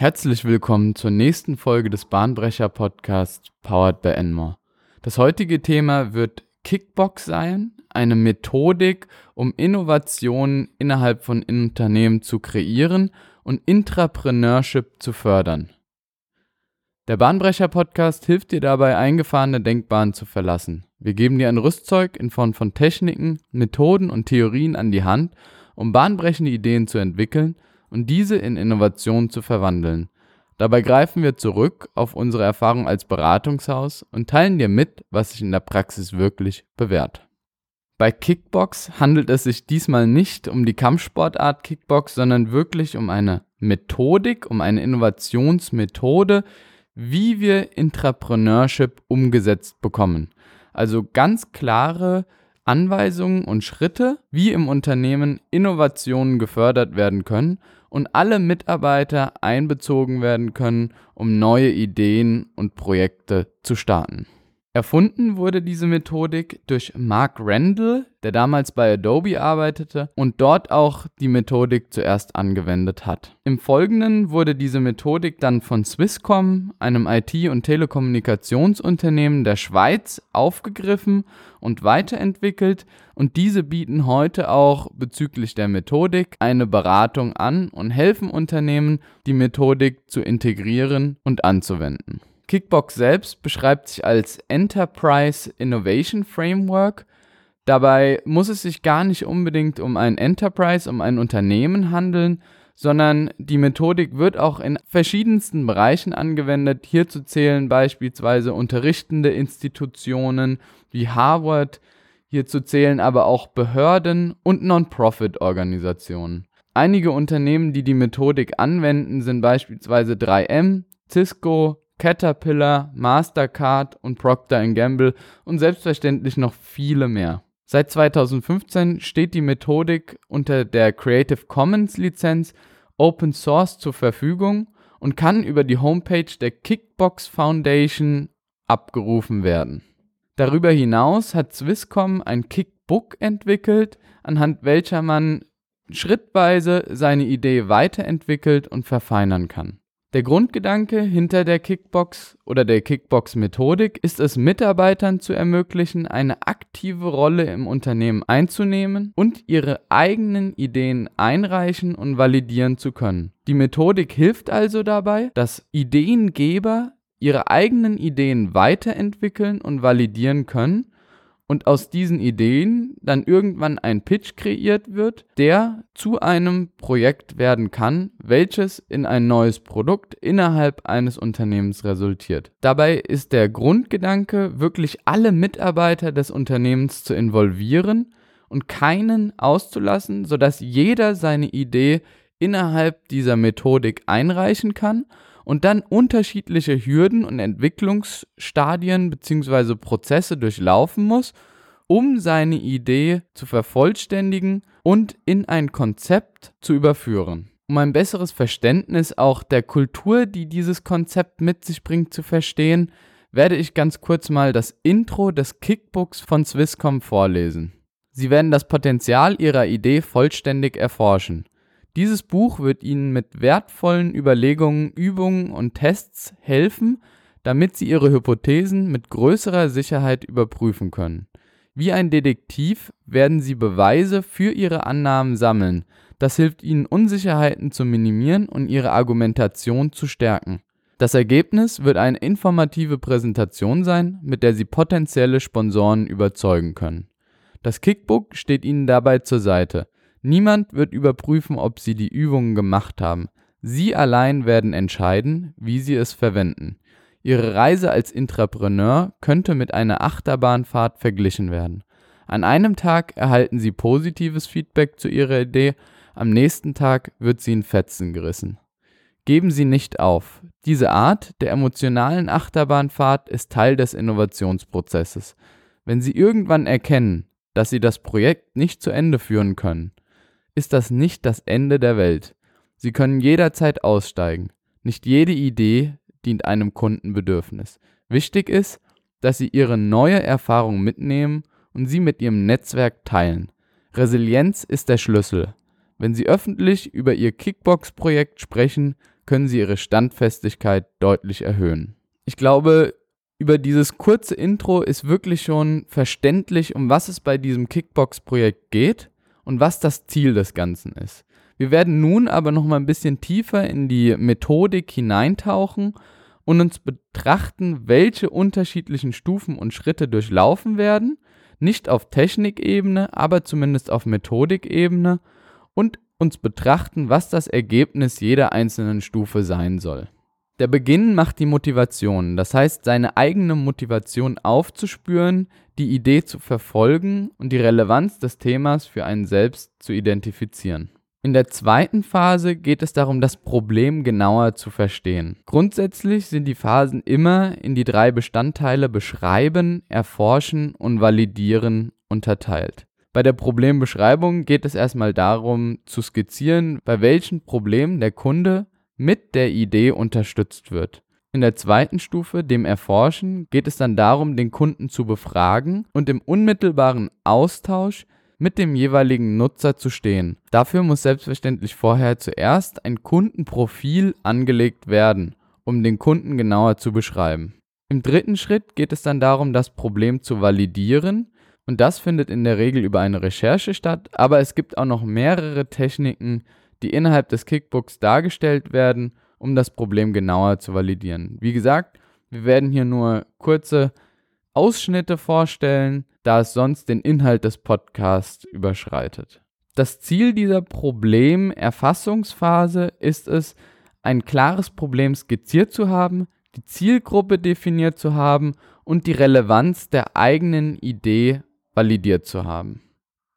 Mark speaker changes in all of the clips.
Speaker 1: Herzlich willkommen zur nächsten Folge des Bahnbrecher Podcasts Powered by Enmore. Das heutige Thema wird Kickbox sein, eine Methodik, um Innovationen innerhalb von Unternehmen zu kreieren und Intrapreneurship zu fördern. Der Bahnbrecher Podcast hilft dir dabei, eingefahrene Denkbahnen zu verlassen. Wir geben dir ein Rüstzeug in Form von Techniken, Methoden und Theorien an die Hand, um bahnbrechende Ideen zu entwickeln – und diese in Innovationen zu verwandeln. Dabei greifen wir zurück auf unsere Erfahrung als Beratungshaus und teilen dir mit, was sich in der Praxis wirklich bewährt. Bei Kickbox handelt es sich diesmal nicht um die Kampfsportart Kickbox, sondern wirklich um eine Methodik, um eine Innovationsmethode, wie wir Intrapreneurship umgesetzt bekommen. Also ganz klare Anweisungen und Schritte, wie im Unternehmen Innovationen gefördert werden können und alle Mitarbeiter einbezogen werden können, um neue Ideen und Projekte zu starten. Erfunden wurde diese Methodik durch Mark Randall, der damals bei Adobe arbeitete und dort auch die Methodik zuerst angewendet hat. Im Folgenden wurde diese Methodik dann von Swisscom, einem IT- und Telekommunikationsunternehmen der Schweiz, aufgegriffen und weiterentwickelt und diese bieten heute auch bezüglich der Methodik eine Beratung an und helfen Unternehmen, die Methodik zu integrieren und anzuwenden. Kickbox selbst beschreibt sich als Enterprise Innovation Framework. Dabei muss es sich gar nicht unbedingt um ein Enterprise, um ein Unternehmen handeln, sondern die Methodik wird auch in verschiedensten Bereichen angewendet. Hierzu zählen beispielsweise unterrichtende Institutionen wie Harvard, hierzu zählen aber auch Behörden und Non-Profit-Organisationen. Einige Unternehmen, die die Methodik anwenden, sind beispielsweise 3M, Cisco, Caterpillar, Mastercard und Procter Gamble und selbstverständlich noch viele mehr. Seit 2015 steht die Methodik unter der Creative Commons Lizenz Open Source zur Verfügung und kann über die Homepage der Kickbox Foundation abgerufen werden. Darüber hinaus hat Swisscom ein Kickbook entwickelt, anhand welcher man schrittweise seine Idee weiterentwickelt und verfeinern kann. Der Grundgedanke hinter der Kickbox oder der Kickbox-Methodik ist es, Mitarbeitern zu ermöglichen, eine aktive Rolle im Unternehmen einzunehmen und ihre eigenen Ideen einreichen und validieren zu können. Die Methodik hilft also dabei, dass Ideengeber ihre eigenen Ideen weiterentwickeln und validieren können und aus diesen Ideen dann irgendwann ein Pitch kreiert wird, der zu einem Projekt werden kann, welches in ein neues Produkt innerhalb eines Unternehmens resultiert. Dabei ist der Grundgedanke, wirklich alle Mitarbeiter des Unternehmens zu involvieren und keinen auszulassen, sodass jeder seine Idee innerhalb dieser Methodik einreichen kann und dann unterschiedliche Hürden und Entwicklungsstadien bzw. Prozesse durchlaufen muss, um seine Idee zu vervollständigen und in ein Konzept zu überführen. Um ein besseres Verständnis auch der Kultur, die dieses Konzept mit sich bringt, zu verstehen, werde ich ganz kurz mal das Intro des Kickbooks von Swisscom vorlesen. Sie werden das Potenzial Ihrer Idee vollständig erforschen. Dieses Buch wird Ihnen mit wertvollen Überlegungen, Übungen und Tests helfen, damit Sie Ihre Hypothesen mit größerer Sicherheit überprüfen können. Wie ein Detektiv werden Sie Beweise für Ihre Annahmen sammeln. Das hilft Ihnen, Unsicherheiten zu minimieren und Ihre Argumentation zu stärken. Das Ergebnis wird eine informative Präsentation sein, mit der Sie potenzielle Sponsoren überzeugen können. Das Kickbook steht Ihnen dabei zur Seite. Niemand wird überprüfen, ob Sie die Übungen gemacht haben. Sie allein werden entscheiden, wie Sie es verwenden. Ihre Reise als Intrapreneur könnte mit einer Achterbahnfahrt verglichen werden. An einem Tag erhalten Sie positives Feedback zu Ihrer Idee, am nächsten Tag wird sie in Fetzen gerissen. Geben Sie nicht auf. Diese Art der emotionalen Achterbahnfahrt ist Teil des Innovationsprozesses. Wenn Sie irgendwann erkennen, dass Sie das Projekt nicht zu Ende führen können, ist das nicht das Ende der Welt. Sie können jederzeit aussteigen. Nicht jede Idee dient einem Kundenbedürfnis. Wichtig ist, dass Sie Ihre neue Erfahrung mitnehmen und sie mit Ihrem Netzwerk teilen. Resilienz ist der Schlüssel. Wenn Sie öffentlich über Ihr Kickbox-Projekt sprechen, können sie ihre Standfestigkeit deutlich erhöhen. Ich glaube, über dieses kurze Intro ist wirklich schon verständlich, um was es bei diesem Kickbox-Projekt geht und was das Ziel des Ganzen ist. Wir werden nun aber noch mal ein bisschen tiefer in die Methodik hineintauchen und uns betrachten, welche unterschiedlichen Stufen und Schritte durchlaufen werden, nicht auf Technikebene, aber zumindest auf Methodikebene und uns betrachten, was das Ergebnis jeder einzelnen Stufe sein soll. Der Beginn macht die Motivation, das heißt seine eigene Motivation aufzuspüren, die Idee zu verfolgen und die Relevanz des Themas für einen selbst zu identifizieren. In der zweiten Phase geht es darum, das Problem genauer zu verstehen. Grundsätzlich sind die Phasen immer in die drei Bestandteile beschreiben, erforschen und validieren unterteilt. Bei der Problembeschreibung geht es erstmal darum zu skizzieren, bei welchen Problemen der Kunde mit der Idee unterstützt wird. In der zweiten Stufe, dem Erforschen, geht es dann darum, den Kunden zu befragen und im unmittelbaren Austausch mit dem jeweiligen Nutzer zu stehen. Dafür muss selbstverständlich vorher zuerst ein Kundenprofil angelegt werden, um den Kunden genauer zu beschreiben. Im dritten Schritt geht es dann darum, das Problem zu validieren und das findet in der Regel über eine Recherche statt, aber es gibt auch noch mehrere Techniken, die innerhalb des Kickbooks dargestellt werden, um das Problem genauer zu validieren. Wie gesagt, wir werden hier nur kurze Ausschnitte vorstellen, da es sonst den Inhalt des Podcasts überschreitet. Das Ziel dieser Problemerfassungsphase ist es, ein klares Problem skizziert zu haben, die Zielgruppe definiert zu haben und die Relevanz der eigenen Idee validiert zu haben.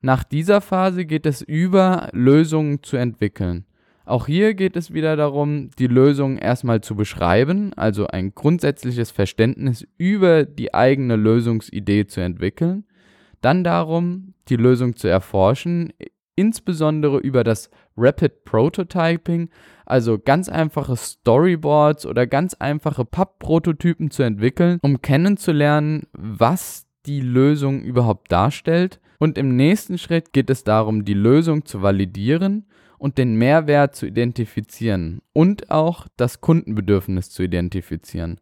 Speaker 1: Nach dieser Phase geht es über, Lösungen zu entwickeln. Auch hier geht es wieder darum, die Lösung erstmal zu beschreiben, also ein grundsätzliches Verständnis über die eigene Lösungsidee zu entwickeln. Dann darum, die Lösung zu erforschen, insbesondere über das Rapid Prototyping, also ganz einfache Storyboards oder ganz einfache Papp-Prototypen zu entwickeln, um kennenzulernen, was die Lösung überhaupt darstellt. Und im nächsten Schritt geht es darum, die Lösung zu validieren und den Mehrwert zu identifizieren und auch das Kundenbedürfnis zu identifizieren.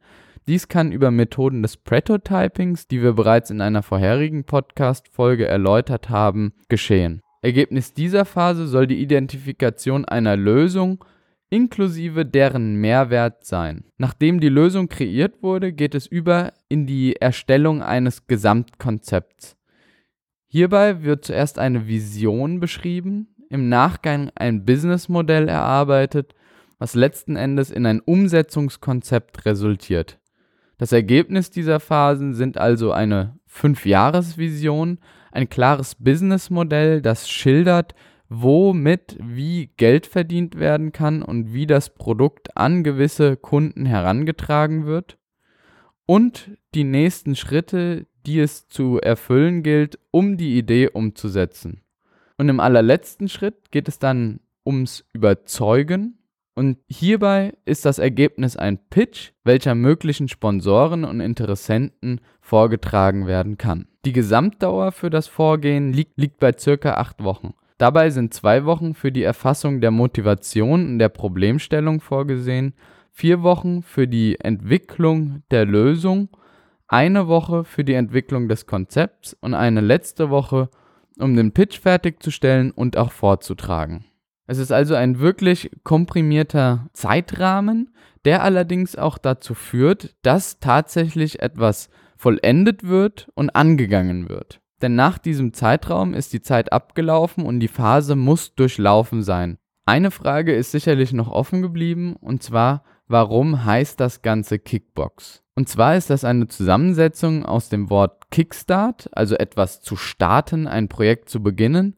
Speaker 1: Dies kann über Methoden des Prototypings, die wir bereits in einer vorherigen Podcast-Folge erläutert haben, geschehen. Ergebnis dieser Phase soll die Identifikation einer Lösung inklusive deren Mehrwert sein. Nachdem die Lösung kreiert wurde, geht es über in die Erstellung eines Gesamtkonzepts. Hierbei wird zuerst eine Vision beschrieben, im Nachgang ein Businessmodell erarbeitet, was letzten Endes in ein Umsetzungskonzept resultiert. Das Ergebnis dieser Phasen sind also eine Fünfjahresvision, ein klares Businessmodell, das schildert, womit wie Geld verdient werden kann und wie das Produkt an gewisse Kunden herangetragen wird und die nächsten Schritte, die es zu erfüllen gilt, um die Idee umzusetzen. Und im allerletzten Schritt geht es dann ums Überzeugen. Und hierbei ist das Ergebnis ein Pitch, welcher möglichen Sponsoren und Interessenten vorgetragen werden kann. Die Gesamtdauer für das Vorgehen liegt, liegt bei circa acht Wochen. Dabei sind zwei Wochen für die Erfassung der Motivation und der Problemstellung vorgesehen, vier Wochen für die Entwicklung der Lösung, eine Woche für die Entwicklung des Konzepts und eine letzte Woche um den Pitch fertigzustellen und auch vorzutragen. Es ist also ein wirklich komprimierter Zeitrahmen, der allerdings auch dazu führt, dass tatsächlich etwas vollendet wird und angegangen wird. Denn nach diesem Zeitraum ist die Zeit abgelaufen und die Phase muss durchlaufen sein. Eine Frage ist sicherlich noch offen geblieben, und zwar, warum heißt das Ganze Kickbox? Und zwar ist das eine Zusammensetzung aus dem Wort Kickstart, also etwas zu starten, ein Projekt zu beginnen,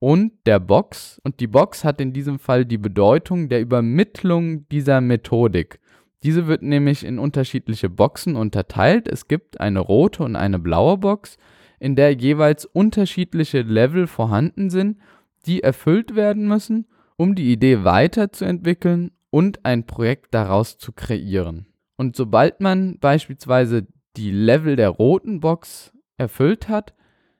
Speaker 1: und der Box. Und die Box hat in diesem Fall die Bedeutung der Übermittlung dieser Methodik. Diese wird nämlich in unterschiedliche Boxen unterteilt. Es gibt eine rote und eine blaue Box, in der jeweils unterschiedliche Level vorhanden sind, die erfüllt werden müssen, um die Idee weiterzuentwickeln und ein Projekt daraus zu kreieren. Und sobald man beispielsweise die Level der roten Box erfüllt hat,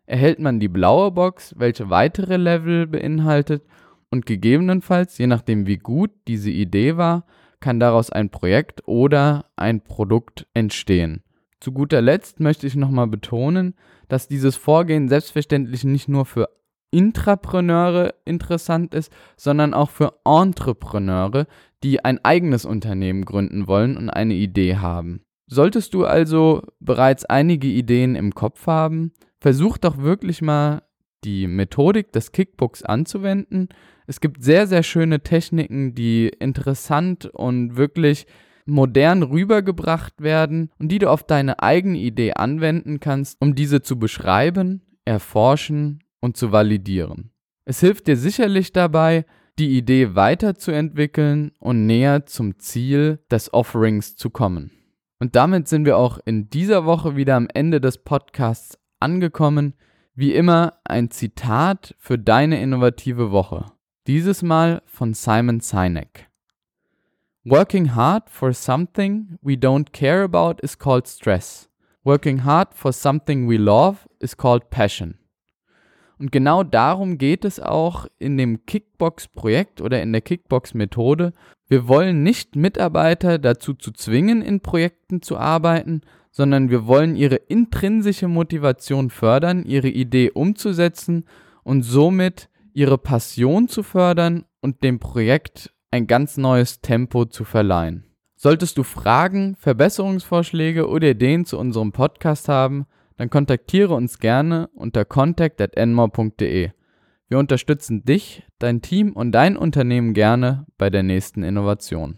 Speaker 1: erhält man die blaue Box, welche weitere Level beinhaltet und gegebenenfalls, je nachdem wie gut diese Idee war, kann daraus ein Projekt oder ein Produkt entstehen. Zu guter Letzt möchte ich nochmal betonen, dass dieses Vorgehen selbstverständlich nicht nur für Intrapreneure interessant ist, sondern auch für Entrepreneure, die ein eigenes Unternehmen gründen wollen und eine Idee haben. Solltest du also bereits einige Ideen im Kopf haben, versuch doch wirklich mal die Methodik des Kickbooks anzuwenden. Es gibt sehr, sehr schöne Techniken, die interessant und wirklich modern rübergebracht werden und die du auf deine eigene Idee anwenden kannst, um diese zu beschreiben, erforschen und zu validieren. Es hilft dir sicherlich dabei, die Idee weiterzuentwickeln und näher zum Ziel des Offerings zu kommen. Und damit sind wir auch in dieser Woche wieder am Ende des Podcasts angekommen. Wie immer ein Zitat für deine innovative Woche. Dieses Mal von Simon Sinek. Working hard for something we don't care about is called stress. Working hard for something we love is called passion. Und genau darum geht es auch in dem Kickbox-Projekt oder in der Kickbox-Methode. Wir wollen nicht Mitarbeiter dazu zu zwingen, in Projekten zu arbeiten, sondern wir wollen ihre intrinsische Motivation fördern, ihre Idee umzusetzen und somit ihre Passion zu fördern und dem Projekt ein ganz neues Tempo zu verleihen. Solltest du Fragen, Verbesserungsvorschläge oder Ideen zu unserem Podcast haben, dann kontaktiere uns gerne unter contact@enmore.de. Wir unterstützen dich, dein Team und dein Unternehmen gerne bei der nächsten Innovation.